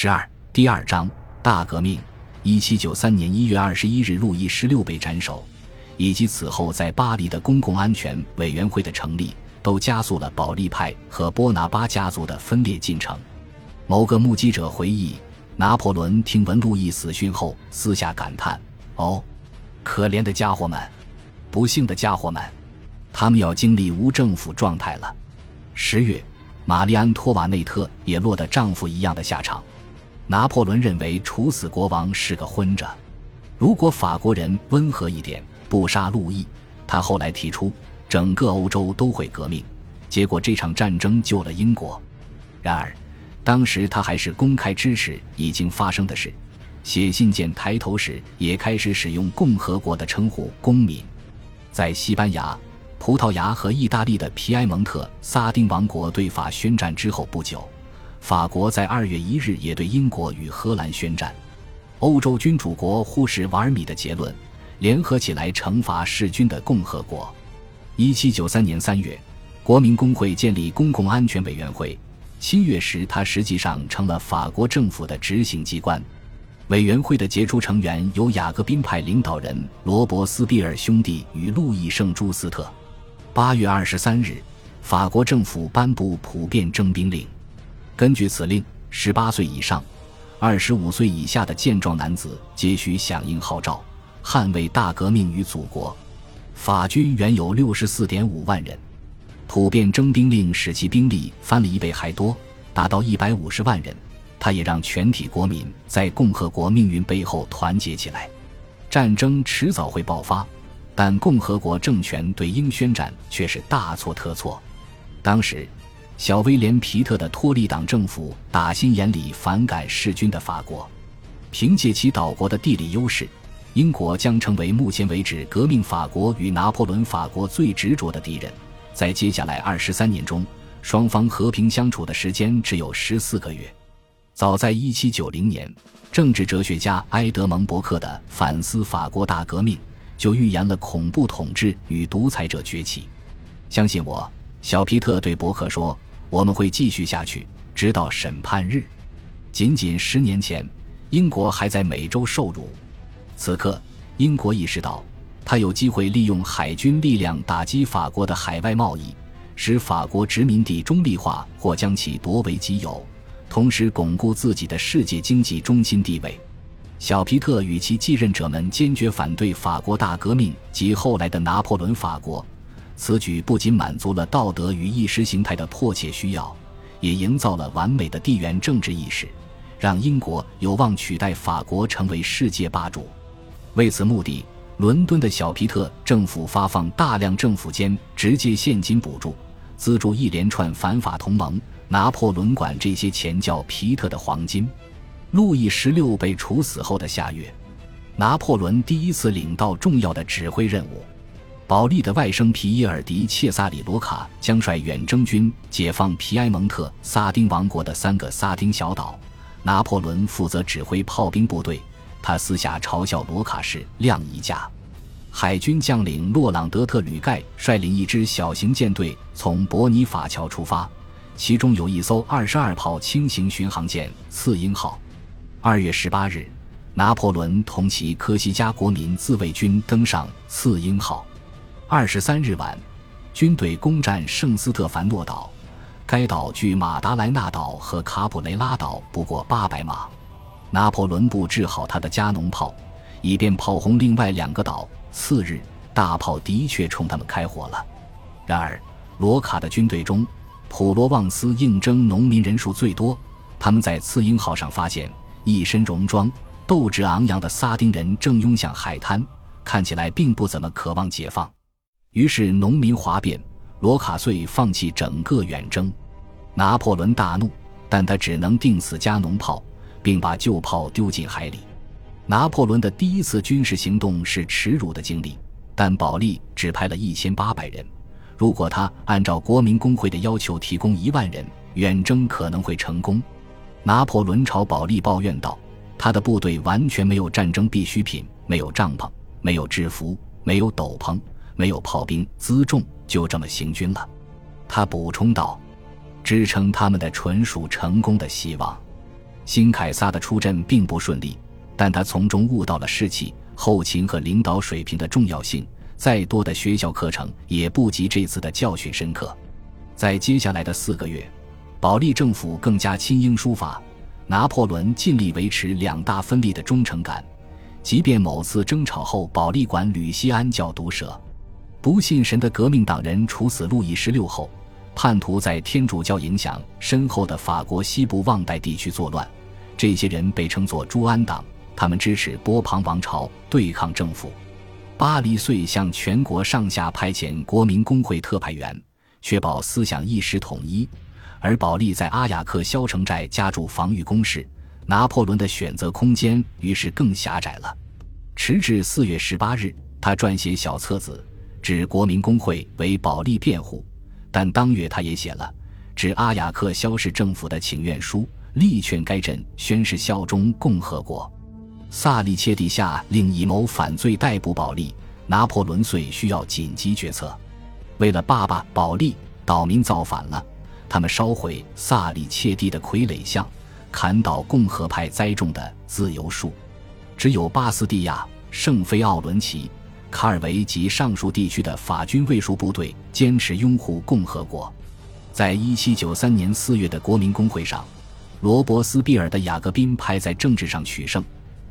十二第二章大革命。一七九三年一月二十一日，路易十六被斩首，以及此后在巴黎的公共安全委员会的成立，都加速了保利派和波拿巴家族的分裂进程。某个目击者回忆，拿破仑听闻路易死讯后，私下感叹：“哦，可怜的家伙们，不幸的家伙们，他们要经历无政府状态了。”十月，玛丽安托瓦内特也落得丈夫一样的下场。拿破仑认为处死国王是个昏着。如果法国人温和一点，不杀路易，他后来提出整个欧洲都会革命。结果这场战争救了英国。然而，当时他还是公开支持已经发生的事，写信件抬头时也开始使用共和国的称呼“公民”。在西班牙、葡萄牙和意大利的皮埃蒙特撒丁王国对法宣战之后不久。法国在二月一日也对英国与荷兰宣战，欧洲君主国忽视瓦尔米的结论，联合起来惩罚弑君的共和国。一七九三年三月，国民工会建立公共安全委员会，七月时，它实际上成了法国政府的执行机关。委员会的杰出成员有雅各宾派领导人罗伯斯庇尔兄弟与路易圣朱斯特。八月二十三日，法国政府颁布普遍征兵令。根据此令，十八岁以上、二十五岁以下的健壮男子皆需响应号召，捍卫大革命与祖国。法军原有六十四点五万人，普遍征兵令使其兵力翻了一倍还多，达到一百五十万人。他也让全体国民在共和国命运背后团结起来。战争迟早会爆发，但共和国政权对英宣战却是大错特错。当时。小威廉·皮特的托利党政府打心眼里反感弑君的法国，凭借其岛国的地理优势，英国将成为目前为止革命法国与拿破仑法国最执着的敌人。在接下来二十三年中，双方和平相处的时间只有十四个月。早在一七九零年，政治哲学家埃德蒙·伯克的《反思法国大革命》就预言了恐怖统治与独裁者崛起。相信我，小皮特对伯克说。我们会继续下去，直到审判日。仅仅十年前，英国还在美洲受辱。此刻，英国意识到，他有机会利用海军力量打击法国的海外贸易，使法国殖民地中立化或将其夺为己有，同时巩固自己的世界经济中心地位。小皮特与其继任者们坚决反对法国大革命及后来的拿破仑法国。此举不仅满足了道德与意识形态的迫切需要，也营造了完美的地缘政治意识，让英国有望取代法国成为世界霸主。为此目的，伦敦的小皮特政府发放大量政府间直接现金补助，资助一连串反法同盟。拿破仑管这些钱叫皮特的黄金。路易十六被处死后的下月，拿破仑第一次领到重要的指挥任务。保利的外甥皮耶尔迪切萨里罗卡将率远征军解放皮埃蒙特萨丁王国的三个萨丁小岛，拿破仑负责指挥炮兵部队。他私下嘲笑罗卡是晾衣架。海军将领洛朗德特吕盖率领一支小型舰队从伯尼法桥出发，其中有一艘二十二炮轻型巡航舰“次英号”。二月十八日，拿破仑同其科西嘉国民自卫军登上“次英号”。二十三日晚，军队攻占圣斯特凡诺岛，该岛距马达莱纳岛和卡普雷拉岛不过八百码。拿破仑布置好他的加农炮，以便炮轰另外两个岛。次日，大炮的确冲他们开火了。然而，罗卡的军队中，普罗旺斯应征农民人数最多。他们在次英号上发现一身戎装、斗志昂扬的撒丁人正拥向海滩，看起来并不怎么渴望解放。于是农民哗变，罗卡遂放弃整个远征。拿破仑大怒，但他只能定死加农炮，并把旧炮丢进海里。拿破仑的第一次军事行动是耻辱的经历，但保利只派了一千八百人。如果他按照国民工会的要求提供一万人，远征可能会成功。拿破仑朝保利抱怨道：“他的部队完全没有战争必需品，没有帐篷，没有制服，没有斗篷。”没有炮兵辎重，就这么行军了。他补充道：“支撑他们的纯属成功的希望。”新凯撒的出阵并不顺利，但他从中悟到了士气、后勤和领导水平的重要性。再多的学校课程也不及这次的教训深刻。在接下来的四个月，保利政府更加亲英书法。拿破仑尽力维持两大分立的忠诚感，即便某次争吵后，保利管吕西安叫毒蛇。不信神的革命党人处死路易十六后，叛徒在天主教影响深厚的法国西部旺代地区作乱，这些人被称作朱安党，他们支持波旁王朝对抗政府。巴黎遂向全国上下派遣国民工会特派员，确保思想意识统一。而保利在阿雅克肖城寨加筑防御工事，拿破仑的选择空间于是更狭窄了。迟至四月十八日，他撰写小册子，指国民工会为保利辩护，但当月他也写了致阿雅克肖市政府的请愿书，力劝该镇宣誓效忠共和国。萨利切蒂下令以谋反罪逮捕保利，拿破仑遂需要紧急决策。为了爸爸保利，岛民造反了。他们烧毁萨利切蒂的傀儡像，砍倒共和派栽种的自由树。只有巴斯蒂亚、圣菲奥伦齐、卡尔维及上述地区的法军卫戍部队坚持拥护共和国。在一七九三年四月的国民公会上，罗伯斯庇尔的雅各宾派在政治上取胜。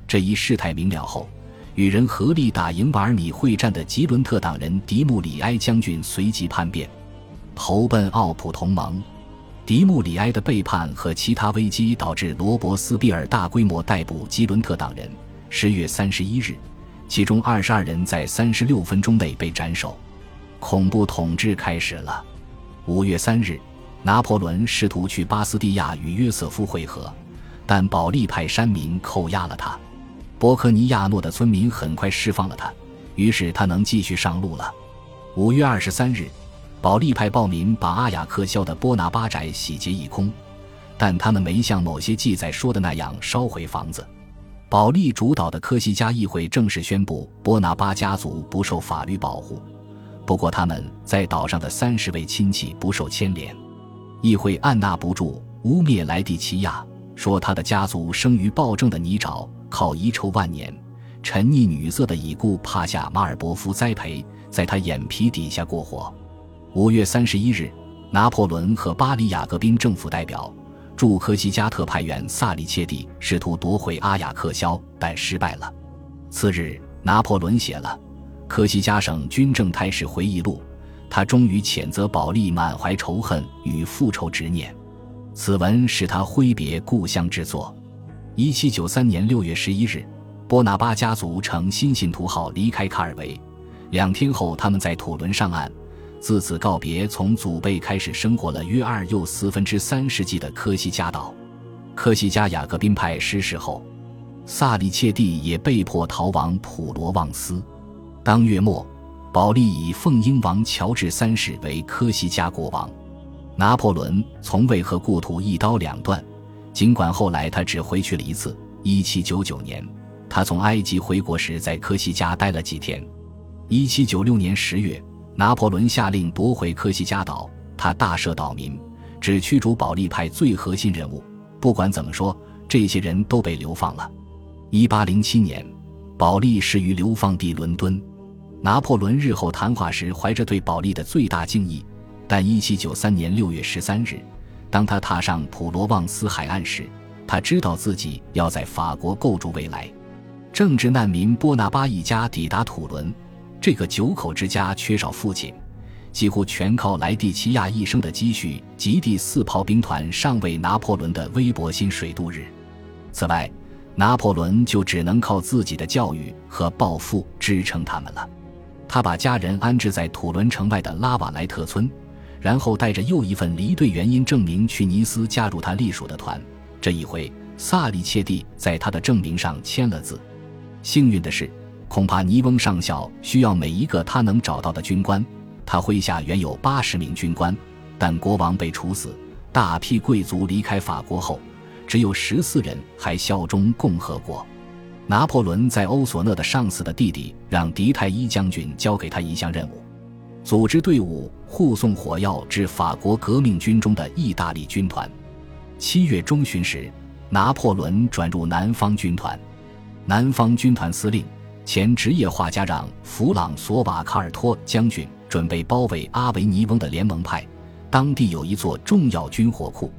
这一事态明了后，与人合力打赢瓦尔米会战的吉伦特党人迪穆里埃将军随即叛变。投奔奥普同盟，迪穆里埃的背叛和其他危机导致罗伯斯庇尔大规模逮捕吉伦特党人。十月三十一日，其中二十二人在三十六分钟内被斩首，恐怖统治开始了。五月三日，拿破仑试图去巴斯蒂亚与约瑟夫会合，但保利派山民扣押了他。博科尼亚诺的村民很快释放了他，于是他能继续上路了。五月二十三日。保利派暴民把阿雅克肖的波拿巴宅洗劫一空，但他们没像某些记载说的那样烧毁房子。保利主导的科西嘉议会正式宣布波拿巴家族不受法律保护，不过他们在岛上的三十位亲戚不受牵连。议会按捺不住，污蔑莱蒂奇亚，说他的家族生于暴政的泥沼，靠遗臭万年、沉溺女色的已故帕夏马尔伯夫栽培，在他眼皮底下过活。五月三十一日，拿破仑和巴黎雅各宾政府代表驻科西嘉特派员萨里切蒂试图夺回阿雅克肖，但失败了。次日，拿破仑写了《科西嘉省军政态势回忆录》，他终于谴责保利满怀仇恨与复仇执念。此文是他挥别故乡之作。一七九三年六月十一日，波拿巴家族乘新信徒号离开卡尔维，两天后，他们在土伦上岸。自此告别从祖辈开始生活了约二又四分之三世纪的科西嘉岛。科西嘉雅各宾派失势后，萨里切蒂也被迫逃往普罗旺斯。当月末，保利以奉英王乔治三世为科西嘉国王。拿破仑从未和故土一刀两断，尽管后来他只回去了一次。一七九九年，他从埃及回国时在科西嘉待了几天。一七九六年十月。拿破仑下令夺回科西嘉岛，他大赦岛民，只驱逐保利派最核心人物。不管怎么说，这些人都被流放了。一八零七年，保利逝于流放地伦敦。拿破仑日后谈话时，怀着对保利的最大敬意。但一七九三年六月十三日，当他踏上普罗旺斯海岸时，他知道自己要在法国构筑未来。政治难民波拿巴一家抵达土伦。这个九口之家缺少父亲，几乎全靠莱蒂奇亚一生的积蓄及第四炮兵团上尉拿破仑的微薄薪水度日。此外，拿破仑就只能靠自己的教育和抱负支撑他们了。他把家人安置在土伦城外的拉瓦莱特村，然后带着又一份离队原因证明去尼斯加入他隶属的团。这一回，萨里切蒂在他的证明上签了字。幸运的是。恐怕尼翁上校需要每一个他能找到的军官。他麾下原有八十名军官，但国王被处死，大批贵族离开法国后，只有十四人还效忠共和国。拿破仑在欧索讷的上司的弟弟让迪泰伊将军交给他一项任务：组织队伍护送火药至法国革命军中的意大利军团。七月中旬时，拿破仑转入南方军团。南方军团司令、前职业画家让弗朗索瓦·卡尔托将军准备包围阿维尼翁的联盟派，当地有一座重要军火库。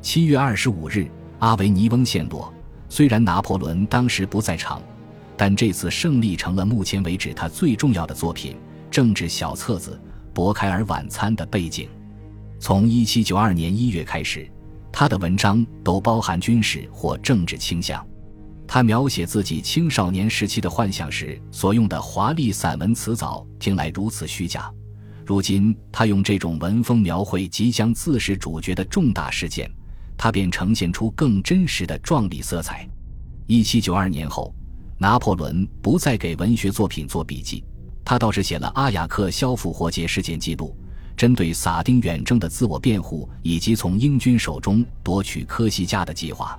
七月二十五日，阿维尼翁陷落。虽然拿破仑当时不在场，但这次胜利成了目前为止他最重要的作品——政治小册子《博开尔晚餐》的背景。从一七九二年一月开始，他的文章都包含军事或政治倾向。他描写自己青少年时期的幻想时所用的华丽散文词藻，听来如此虚假。如今，他用这种文风描绘即将自是主角的重大事件，他便呈现出更真实的壮丽色彩。一七九二年后，拿破仑不再给文学作品做笔记，他倒是写了《阿雅克肖复活节事件记录》，针对撒丁远征的自我辩护，以及从英军手中夺取科西嘉的计划。